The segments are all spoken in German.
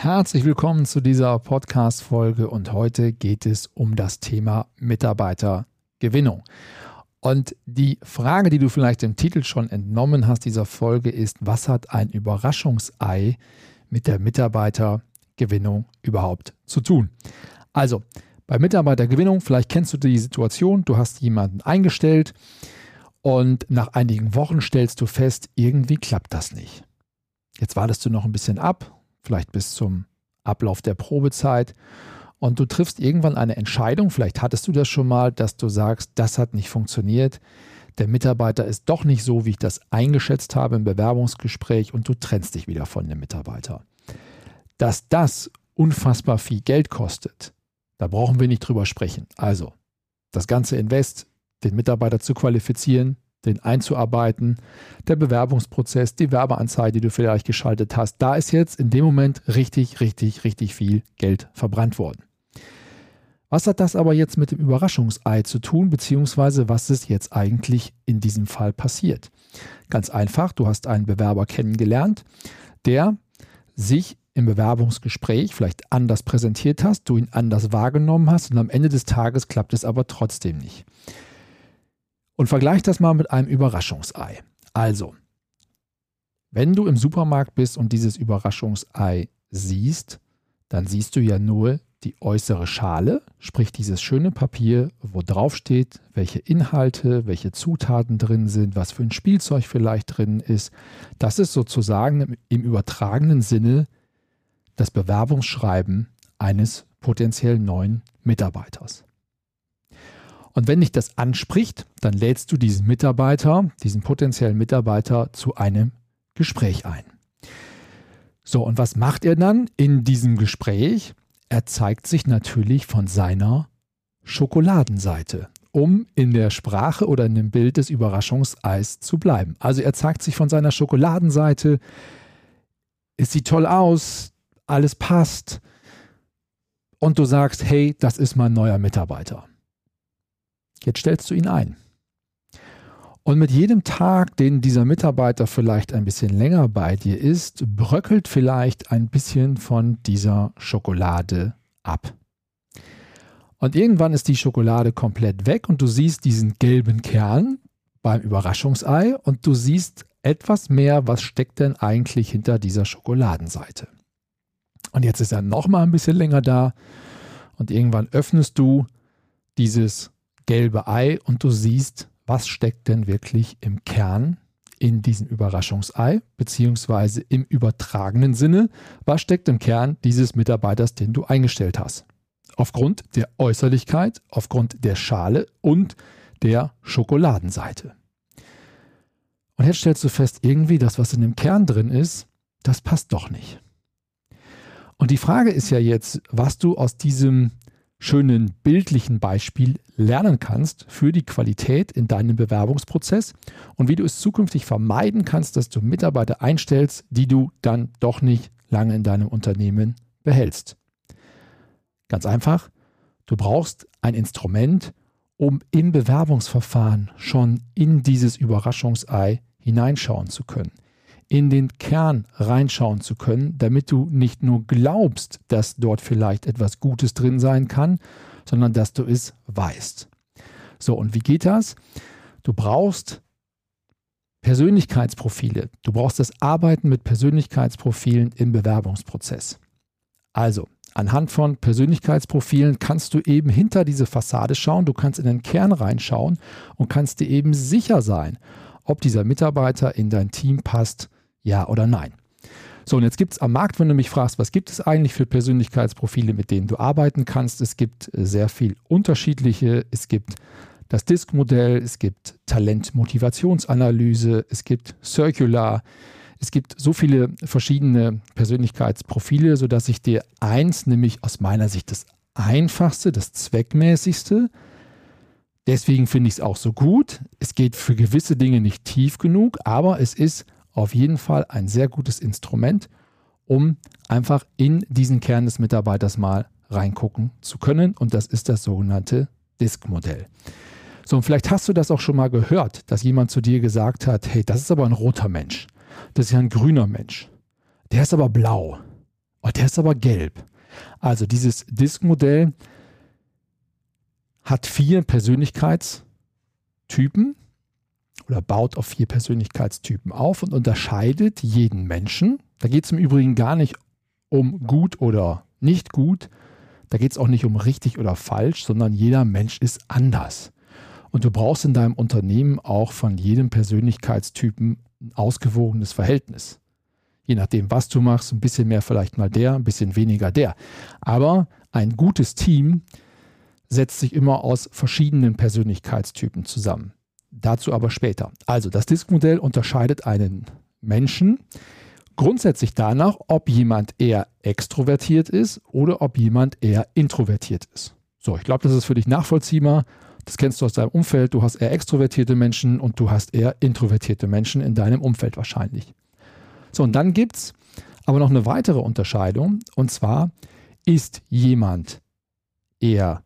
Herzlich willkommen zu dieser Podcast-Folge und heute geht es um das Thema Mitarbeitergewinnung. Und die Frage, die du vielleicht im Titel schon entnommen hast dieser Folge ist, was hat ein Überraschungsei mit der Mitarbeitergewinnung überhaupt zu tun? Also, bei Mitarbeitergewinnung, vielleicht kennst du die Situation, du hast jemanden eingestellt und nach einigen Wochen stellst du fest, irgendwie klappt das nicht. Jetzt wartest du noch ein bisschen ab, vielleicht bis zum Ablauf der Probezeit. Und du triffst irgendwann eine Entscheidung, vielleicht hattest du das schon mal, dass du sagst, das hat nicht funktioniert. Der Mitarbeiter ist doch nicht so, wie ich das eingeschätzt habe im Bewerbungsgespräch und du trennst dich wieder von dem Mitarbeiter. Dass das unfassbar viel Geld kostet, da brauchen wir nicht drüber sprechen. Also, das ganze Invest, den Mitarbeiter zu qualifizieren, den einzuarbeiten, der Bewerbungsprozess, die Werbeanzeige, die du vielleicht geschaltet hast, da ist jetzt in dem Moment richtig, richtig, richtig viel Geld verbrannt worden. Was hat das aber jetzt mit dem Überraschungsei zu tun, beziehungsweise was ist jetzt eigentlich in diesem Fall passiert? Ganz einfach, du hast einen Bewerber kennengelernt, der sich im Bewerbungsgespräch vielleicht anders präsentiert hast, du ihn anders wahrgenommen hast und am Ende des Tages klappt es aber trotzdem nicht. Und vergleich das mal mit einem Überraschungsei. Also, wenn du im Supermarkt bist und dieses Überraschungsei siehst, dann siehst du ja nur die äußere Schale, sprich dieses schöne Papier, wo drauf steht, welche Inhalte, welche Zutaten drin sind, was für ein Spielzeug vielleicht drin ist. Das ist sozusagen im übertragenen Sinne das Bewerbungsschreiben eines potenziell neuen Mitarbeiters. Und wenn dich das anspricht, dann lädst du diesen Mitarbeiter, diesen potenziellen Mitarbeiter zu einem Gespräch ein. So, und was macht er dann in diesem Gespräch? Er zeigt sich natürlich von seiner Schokoladenseite, um in der Sprache oder in dem Bild des Überraschungseis zu bleiben. Also er zeigt sich von seiner Schokoladenseite, es sieht toll aus, alles passt und du sagst, hey, das ist mein neuer Mitarbeiter. Jetzt stellst du ihn ein. Und mit jedem Tag, den dieser Mitarbeiter vielleicht ein bisschen länger bei dir ist, bröckelt vielleicht ein bisschen von dieser Schokolade ab. Und irgendwann ist die Schokolade komplett weg und du siehst diesen gelben Kern beim Überraschungsei und du siehst etwas mehr, was steckt denn eigentlich hinter dieser Schokoladenseite. Und jetzt ist er noch mal ein bisschen länger da und irgendwann öffnest du dieses gelbe Ei und du siehst, was steckt denn wirklich im Kern in diesem Überraschungsei, beziehungsweise im übertragenen Sinne, was steckt im Kern dieses Mitarbeiters, den du eingestellt hast. Aufgrund der Äußerlichkeit, aufgrund der Schale und der Schokoladenseite. Und jetzt stellst du fest, irgendwie das, was in dem Kern drin ist, das passt doch nicht. Und die Frage ist ja jetzt, was du aus diesem schönen bildlichen Beispiel lernen kannst für die Qualität in deinem Bewerbungsprozess und wie du es zukünftig vermeiden kannst, dass du Mitarbeiter einstellst, die du dann doch nicht lange in deinem Unternehmen behältst. Ganz einfach, du brauchst ein Instrument, um im Bewerbungsverfahren schon in dieses Überraschungsei hineinschauen zu können in den Kern reinschauen zu können, damit du nicht nur glaubst, dass dort vielleicht etwas Gutes drin sein kann, sondern dass du es weißt. So, und wie geht das? Du brauchst Persönlichkeitsprofile. Du brauchst das Arbeiten mit Persönlichkeitsprofilen im Bewerbungsprozess. Also, anhand von Persönlichkeitsprofilen kannst du eben hinter diese Fassade schauen, du kannst in den Kern reinschauen und kannst dir eben sicher sein, ob dieser Mitarbeiter in dein Team passt ja oder nein. So, und jetzt gibt es am Markt, wenn du mich fragst, was gibt es eigentlich für Persönlichkeitsprofile, mit denen du arbeiten kannst? Es gibt äh, sehr viel unterschiedliche. Es gibt das Disk-Modell, es gibt Talent-Motivationsanalyse, es gibt Circular, Es gibt so viele verschiedene Persönlichkeitsprofile, sodass ich dir eins, nämlich aus meiner Sicht das einfachste, das zweckmäßigste, deswegen finde ich es auch so gut. Es geht für gewisse Dinge nicht tief genug, aber es ist auf jeden Fall ein sehr gutes Instrument, um einfach in diesen Kern des Mitarbeiters mal reingucken zu können. Und das ist das sogenannte Disk-Modell. So, und vielleicht hast du das auch schon mal gehört, dass jemand zu dir gesagt hat, hey, das ist aber ein roter Mensch. Das ist ja ein grüner Mensch. Der ist aber blau. Oh, der ist aber gelb. Also dieses Disk-Modell hat vier Persönlichkeitstypen oder baut auf vier Persönlichkeitstypen auf und unterscheidet jeden Menschen. Da geht es im Übrigen gar nicht um gut oder nicht gut. Da geht es auch nicht um richtig oder falsch, sondern jeder Mensch ist anders. Und du brauchst in deinem Unternehmen auch von jedem Persönlichkeitstypen ein ausgewogenes Verhältnis. Je nachdem, was du machst, ein bisschen mehr vielleicht mal der, ein bisschen weniger der. Aber ein gutes Team setzt sich immer aus verschiedenen Persönlichkeitstypen zusammen. Dazu aber später. Also das Diskmodell unterscheidet einen Menschen grundsätzlich danach, ob jemand eher extrovertiert ist oder ob jemand eher introvertiert ist. So, ich glaube, das ist für dich nachvollziehbar. Das kennst du aus deinem Umfeld. Du hast eher extrovertierte Menschen und du hast eher introvertierte Menschen in deinem Umfeld wahrscheinlich. So, und dann gibt es aber noch eine weitere Unterscheidung. Und zwar ist jemand eher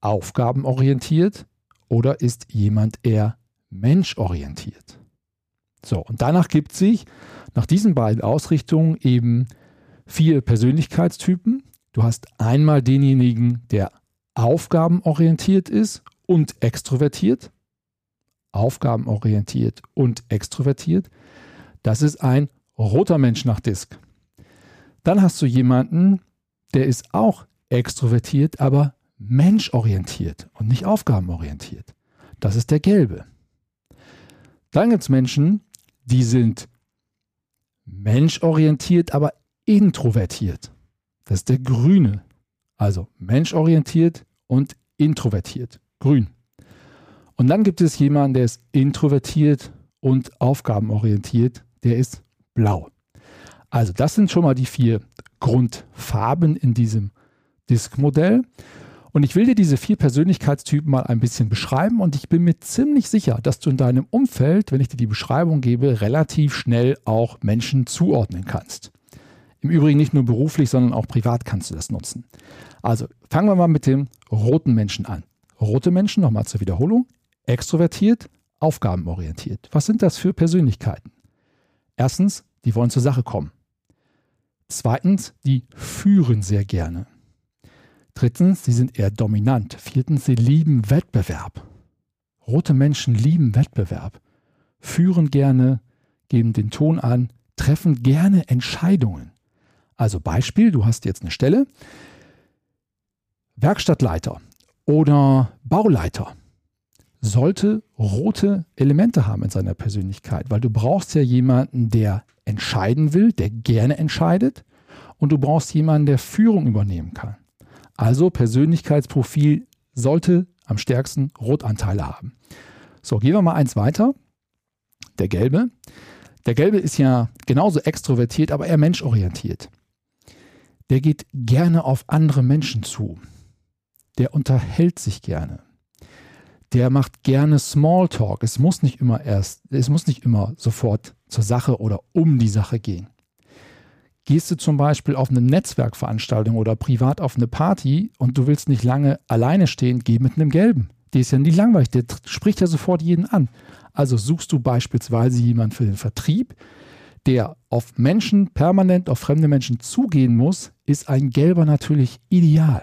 aufgabenorientiert oder ist jemand eher menschorientiert. So, und danach gibt sich nach diesen beiden Ausrichtungen eben vier Persönlichkeitstypen. Du hast einmal denjenigen, der aufgabenorientiert ist und extrovertiert, aufgabenorientiert und extrovertiert, das ist ein roter Mensch nach Disk. Dann hast du jemanden, der ist auch extrovertiert, aber menschorientiert und nicht aufgabenorientiert. Das ist der gelbe. Dann gibt es Menschen, die sind menschorientiert, aber introvertiert. Das ist der grüne. Also menschorientiert und introvertiert grün. Und dann gibt es jemanden, der ist introvertiert und aufgabenorientiert, der ist blau. Also das sind schon mal die vier Grundfarben in diesem Disk-Modell. Und ich will dir diese vier Persönlichkeitstypen mal ein bisschen beschreiben und ich bin mir ziemlich sicher, dass du in deinem Umfeld, wenn ich dir die Beschreibung gebe, relativ schnell auch Menschen zuordnen kannst. Im Übrigen nicht nur beruflich, sondern auch privat kannst du das nutzen. Also fangen wir mal mit dem roten Menschen an. Rote Menschen, nochmal zur Wiederholung, extrovertiert, aufgabenorientiert. Was sind das für Persönlichkeiten? Erstens, die wollen zur Sache kommen. Zweitens, die führen sehr gerne. Drittens, sie sind eher dominant. Viertens, sie lieben Wettbewerb. Rote Menschen lieben Wettbewerb, führen gerne, geben den Ton an, treffen gerne Entscheidungen. Also Beispiel, du hast jetzt eine Stelle, Werkstattleiter oder Bauleiter sollte rote Elemente haben in seiner Persönlichkeit, weil du brauchst ja jemanden, der entscheiden will, der gerne entscheidet und du brauchst jemanden, der Führung übernehmen kann. Also Persönlichkeitsprofil sollte am stärksten Rotanteile haben. So, gehen wir mal eins weiter. Der gelbe. Der gelbe ist ja genauso extrovertiert, aber eher menschorientiert. Der geht gerne auf andere Menschen zu der unterhält sich gerne. Der macht gerne Smalltalk. Es muss nicht immer erst, es muss nicht immer sofort zur Sache oder um die Sache gehen. Gehst du zum Beispiel auf eine Netzwerkveranstaltung oder privat auf eine Party und du willst nicht lange alleine stehen, geh mit einem Gelben. Der ist ja nicht langweilig, der spricht ja sofort jeden an. Also suchst du beispielsweise jemanden für den Vertrieb, der auf Menschen permanent, auf fremde Menschen zugehen muss, ist ein Gelber natürlich ideal.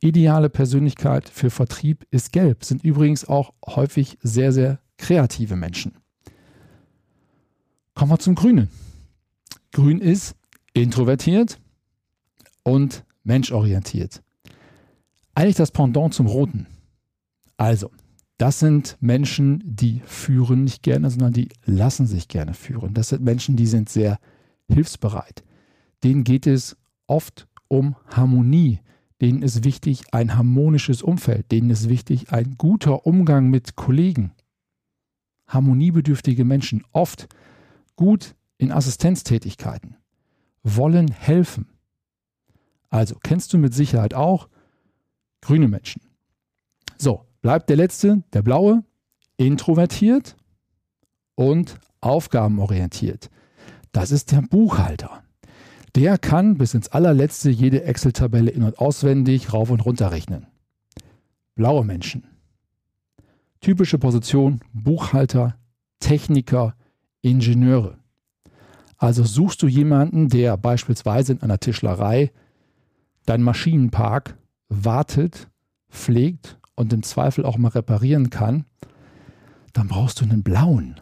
Ideale Persönlichkeit für Vertrieb ist gelb, sind übrigens auch häufig sehr, sehr kreative Menschen. Kommen wir zum Grünen. Grün ist introvertiert und menschorientiert. Eigentlich das Pendant zum Roten. Also, das sind Menschen, die führen nicht gerne, sondern die lassen sich gerne führen. Das sind Menschen, die sind sehr hilfsbereit. Denen geht es oft um Harmonie denen ist wichtig ein harmonisches Umfeld, denen ist wichtig ein guter Umgang mit Kollegen. Harmoniebedürftige Menschen, oft gut in Assistenztätigkeiten, wollen helfen. Also kennst du mit Sicherheit auch grüne Menschen. So, bleibt der letzte, der blaue, introvertiert und aufgabenorientiert. Das ist der Buchhalter. Der kann bis ins allerletzte jede Excel-Tabelle in- und auswendig rauf und runter rechnen. Blaue Menschen. Typische Position Buchhalter, Techniker, Ingenieure. Also suchst du jemanden, der beispielsweise in einer Tischlerei deinen Maschinenpark wartet, pflegt und im Zweifel auch mal reparieren kann, dann brauchst du einen blauen.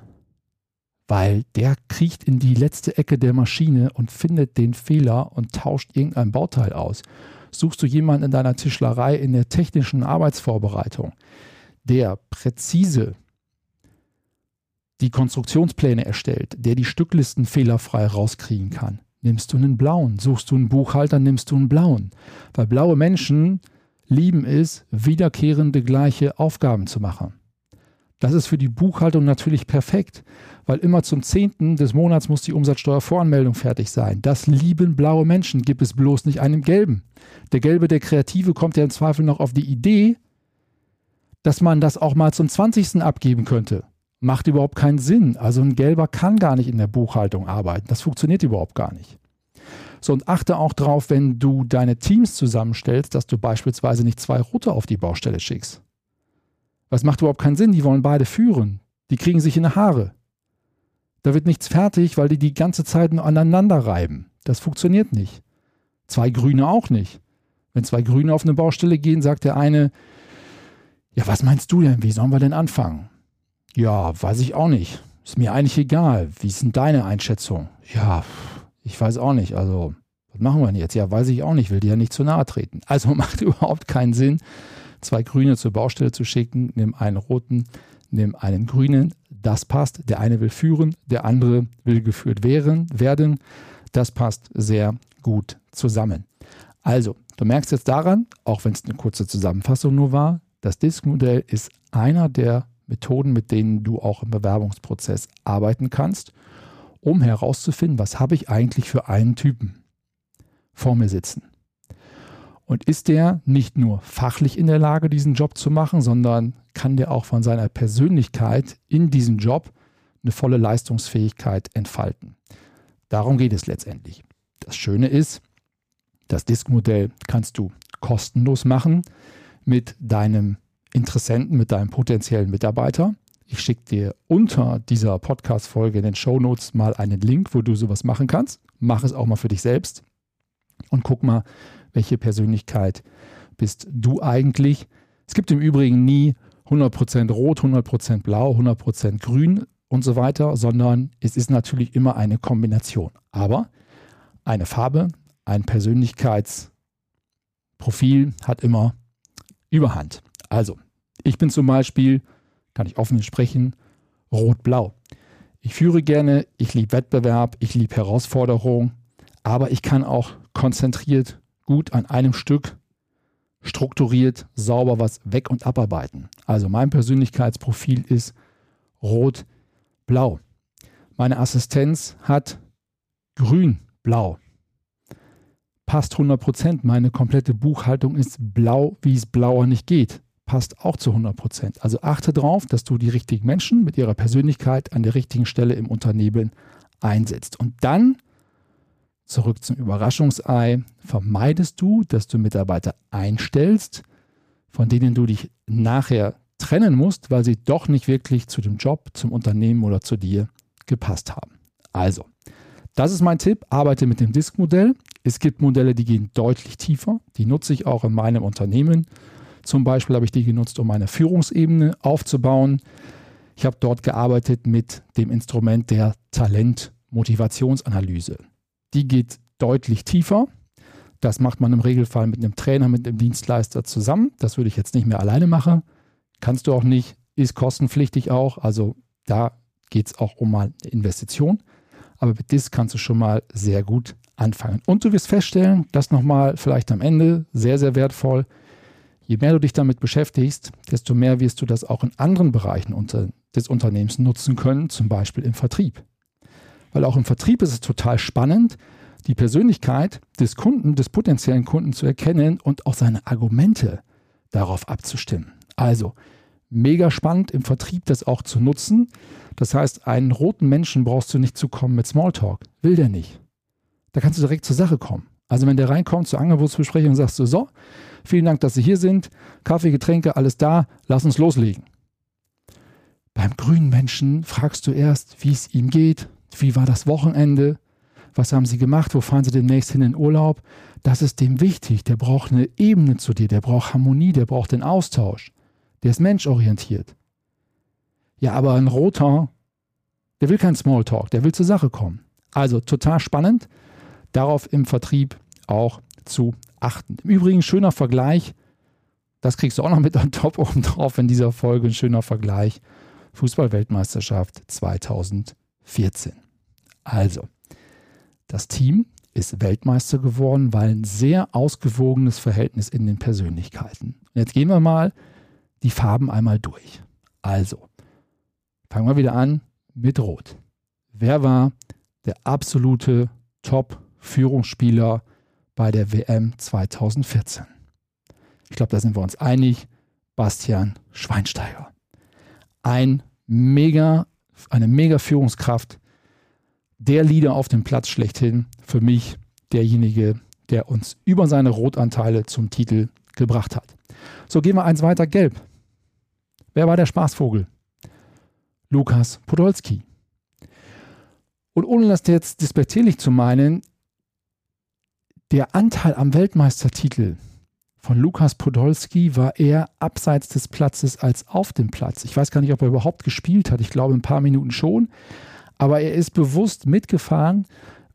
Weil der kriecht in die letzte Ecke der Maschine und findet den Fehler und tauscht irgendein Bauteil aus. Suchst du jemanden in deiner Tischlerei in der technischen Arbeitsvorbereitung, der präzise die Konstruktionspläne erstellt, der die Stücklisten fehlerfrei rauskriegen kann, nimmst du einen blauen. Suchst du einen Buchhalter, nimmst du einen blauen. Weil blaue Menschen lieben es, wiederkehrende gleiche Aufgaben zu machen. Das ist für die Buchhaltung natürlich perfekt, weil immer zum 10. des Monats muss die Umsatzsteuervoranmeldung fertig sein. Das lieben blaue Menschen, gibt es bloß nicht einem gelben. Der gelbe, der Kreative, kommt ja im Zweifel noch auf die Idee, dass man das auch mal zum 20. abgeben könnte. Macht überhaupt keinen Sinn. Also ein gelber kann gar nicht in der Buchhaltung arbeiten. Das funktioniert überhaupt gar nicht. So, und achte auch darauf, wenn du deine Teams zusammenstellst, dass du beispielsweise nicht zwei Rote auf die Baustelle schickst. Das macht überhaupt keinen Sinn. Die wollen beide führen. Die kriegen sich in die Haare. Da wird nichts fertig, weil die die ganze Zeit nur aneinander reiben. Das funktioniert nicht. Zwei Grüne auch nicht. Wenn zwei Grüne auf eine Baustelle gehen, sagt der eine, ja, was meinst du denn? Wie sollen wir denn anfangen? Ja, weiß ich auch nicht. Ist mir eigentlich egal. Wie ist denn deine Einschätzung? Ja, ich weiß auch nicht. Also, was machen wir denn jetzt? Ja, weiß ich auch nicht. Will dir ja nicht zu nahe treten. Also macht überhaupt keinen Sinn, zwei Grüne zur Baustelle zu schicken. Nimm einen roten, nimm einen grünen. Das passt. Der eine will führen, der andere will geführt werden. werden. Das passt sehr gut zusammen. Also, du merkst jetzt daran, auch wenn es eine kurze Zusammenfassung nur war, das Disk-Modell ist einer der Methoden, mit denen du auch im Bewerbungsprozess arbeiten kannst, um herauszufinden, was habe ich eigentlich für einen Typen vor mir sitzen. Und ist der nicht nur fachlich in der Lage, diesen Job zu machen, sondern kann der auch von seiner Persönlichkeit in diesem Job eine volle Leistungsfähigkeit entfalten. Darum geht es letztendlich. Das Schöne ist, das Disk-Modell kannst du kostenlos machen mit deinem Interessenten, mit deinem potenziellen Mitarbeiter. Ich schicke dir unter dieser Podcast-Folge in den Show Notes mal einen Link, wo du sowas machen kannst. Mach es auch mal für dich selbst und guck mal, welche Persönlichkeit bist du eigentlich. Es gibt im Übrigen nie 100% rot, 100% blau, 100% grün und so weiter, sondern es ist natürlich immer eine Kombination. Aber eine Farbe, ein Persönlichkeitsprofil hat immer Überhand. Also, ich bin zum Beispiel, kann ich offen sprechen, rot-blau. Ich führe gerne, ich liebe Wettbewerb, ich liebe Herausforderung, aber ich kann auch konzentriert gut an einem Stück strukturiert, sauber was weg und abarbeiten. Also mein Persönlichkeitsprofil ist rot-blau. Meine Assistenz hat grün-blau. Passt 100 Prozent. Meine komplette Buchhaltung ist blau, wie es blauer nicht geht. Passt auch zu 100 Prozent. Also achte darauf, dass du die richtigen Menschen mit ihrer Persönlichkeit an der richtigen Stelle im Unternehmen einsetzt. Und dann Zurück zum Überraschungsei. Vermeidest du, dass du Mitarbeiter einstellst, von denen du dich nachher trennen musst, weil sie doch nicht wirklich zu dem Job, zum Unternehmen oder zu dir gepasst haben. Also, das ist mein Tipp. Arbeite mit dem Disk-Modell. Es gibt Modelle, die gehen deutlich tiefer. Die nutze ich auch in meinem Unternehmen. Zum Beispiel habe ich die genutzt, um meine Führungsebene aufzubauen. Ich habe dort gearbeitet mit dem Instrument der Talent-Motivationsanalyse. Die geht deutlich tiefer. Das macht man im Regelfall mit einem Trainer, mit einem Dienstleister zusammen. Das würde ich jetzt nicht mehr alleine machen. Kannst du auch nicht, ist kostenpflichtig auch. Also da geht es auch um mal eine Investition. Aber mit DIS kannst du schon mal sehr gut anfangen. Und du wirst feststellen, das nochmal vielleicht am Ende sehr, sehr wertvoll. Je mehr du dich damit beschäftigst, desto mehr wirst du das auch in anderen Bereichen unter, des Unternehmens nutzen können, zum Beispiel im Vertrieb. Weil auch im Vertrieb ist es total spannend, die Persönlichkeit des Kunden, des potenziellen Kunden zu erkennen und auch seine Argumente darauf abzustimmen. Also, mega spannend im Vertrieb das auch zu nutzen. Das heißt, einen roten Menschen brauchst du nicht zu kommen mit Smalltalk. Will der nicht. Da kannst du direkt zur Sache kommen. Also wenn der reinkommt zur Angebotsbesprechung und sagst du, so, vielen Dank, dass Sie hier sind, Kaffee, Getränke, alles da, lass uns loslegen. Beim grünen Menschen fragst du erst, wie es ihm geht, wie war das Wochenende, was haben Sie gemacht, wo fahren Sie demnächst hin in Urlaub. Das ist dem wichtig, der braucht eine Ebene zu dir, der braucht Harmonie, der braucht den Austausch, der ist menschorientiert. Ja, aber ein roter, der will kein Smalltalk, der will zur Sache kommen. Also total spannend darauf im Vertrieb auch zu achten. Im Übrigen schöner Vergleich, das kriegst du auch noch mit on top oben drauf in dieser Folge, ein schöner Vergleich. Fußballweltmeisterschaft 2014. Also, das Team ist Weltmeister geworden, weil ein sehr ausgewogenes Verhältnis in den Persönlichkeiten. Und jetzt gehen wir mal die Farben einmal durch. Also, fangen wir wieder an mit Rot. Wer war der absolute Top Führungsspieler bei der WM 2014. Ich glaube, da sind wir uns einig. Bastian Schweinsteiger. Ein mega, eine mega Führungskraft. Der Leader auf dem Platz schlechthin. Für mich derjenige, der uns über seine Rotanteile zum Titel gebracht hat. So gehen wir eins weiter gelb. Wer war der Spaßvogel? Lukas Podolski. Und ohne das jetzt despektierlich zu meinen, der Anteil am Weltmeistertitel von Lukas Podolski war eher abseits des Platzes als auf dem Platz. Ich weiß gar nicht, ob er überhaupt gespielt hat. Ich glaube, ein paar Minuten schon. Aber er ist bewusst mitgefahren,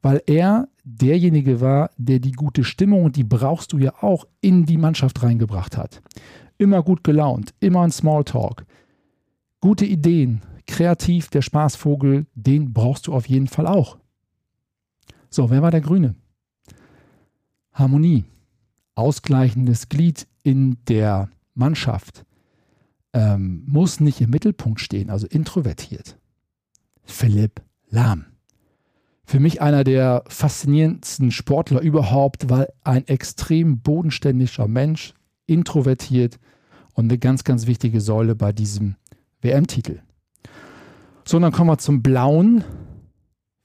weil er derjenige war, der die gute Stimmung, die brauchst du ja auch, in die Mannschaft reingebracht hat. Immer gut gelaunt, immer ein Smalltalk. Gute Ideen, kreativ, der Spaßvogel, den brauchst du auf jeden Fall auch. So, wer war der Grüne? Harmonie, ausgleichendes Glied in der Mannschaft, ähm, muss nicht im Mittelpunkt stehen, also introvertiert. Philipp Lahm. Für mich einer der faszinierendsten Sportler überhaupt, weil ein extrem bodenständiger Mensch, introvertiert und eine ganz, ganz wichtige Säule bei diesem WM-Titel. So, dann kommen wir zum Blauen.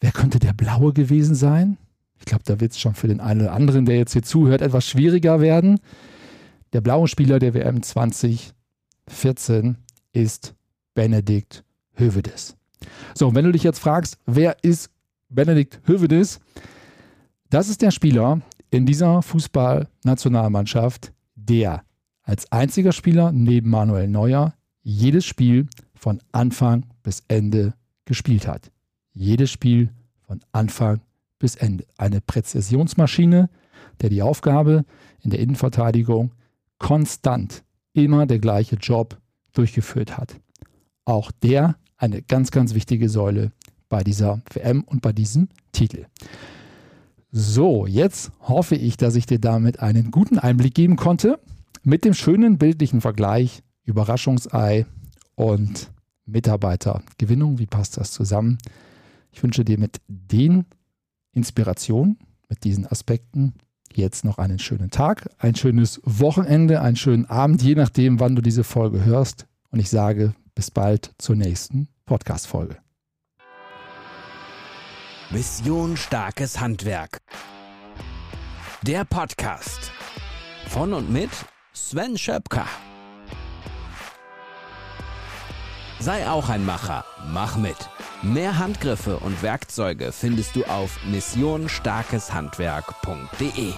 Wer könnte der Blaue gewesen sein? Ich glaube, da wird es schon für den einen oder anderen, der jetzt hier zuhört, etwas schwieriger werden. Der blaue Spieler der WM 2014 ist Benedikt Hövedes. So, wenn du dich jetzt fragst, wer ist Benedikt Hövedes? Das ist der Spieler in dieser Fußballnationalmannschaft, der als einziger Spieler neben Manuel Neuer jedes Spiel von Anfang bis Ende gespielt hat. Jedes Spiel von Anfang bis Ende. Eine Präzisionsmaschine, der die Aufgabe in der Innenverteidigung konstant immer der gleiche Job durchgeführt hat. Auch der eine ganz, ganz wichtige Säule bei dieser WM und bei diesem Titel. So, jetzt hoffe ich, dass ich dir damit einen guten Einblick geben konnte mit dem schönen bildlichen Vergleich Überraschungsei und Mitarbeitergewinnung. Wie passt das zusammen? Ich wünsche dir mit den Inspiration mit diesen Aspekten. Jetzt noch einen schönen Tag, ein schönes Wochenende, einen schönen Abend, je nachdem, wann du diese Folge hörst. Und ich sage bis bald zur nächsten Podcast-Folge. Mission Starkes Handwerk. Der Podcast von und mit Sven Schöpker. Sei auch ein Macher, mach mit. Mehr Handgriffe und Werkzeuge findest du auf missionstarkeshandwerk.de.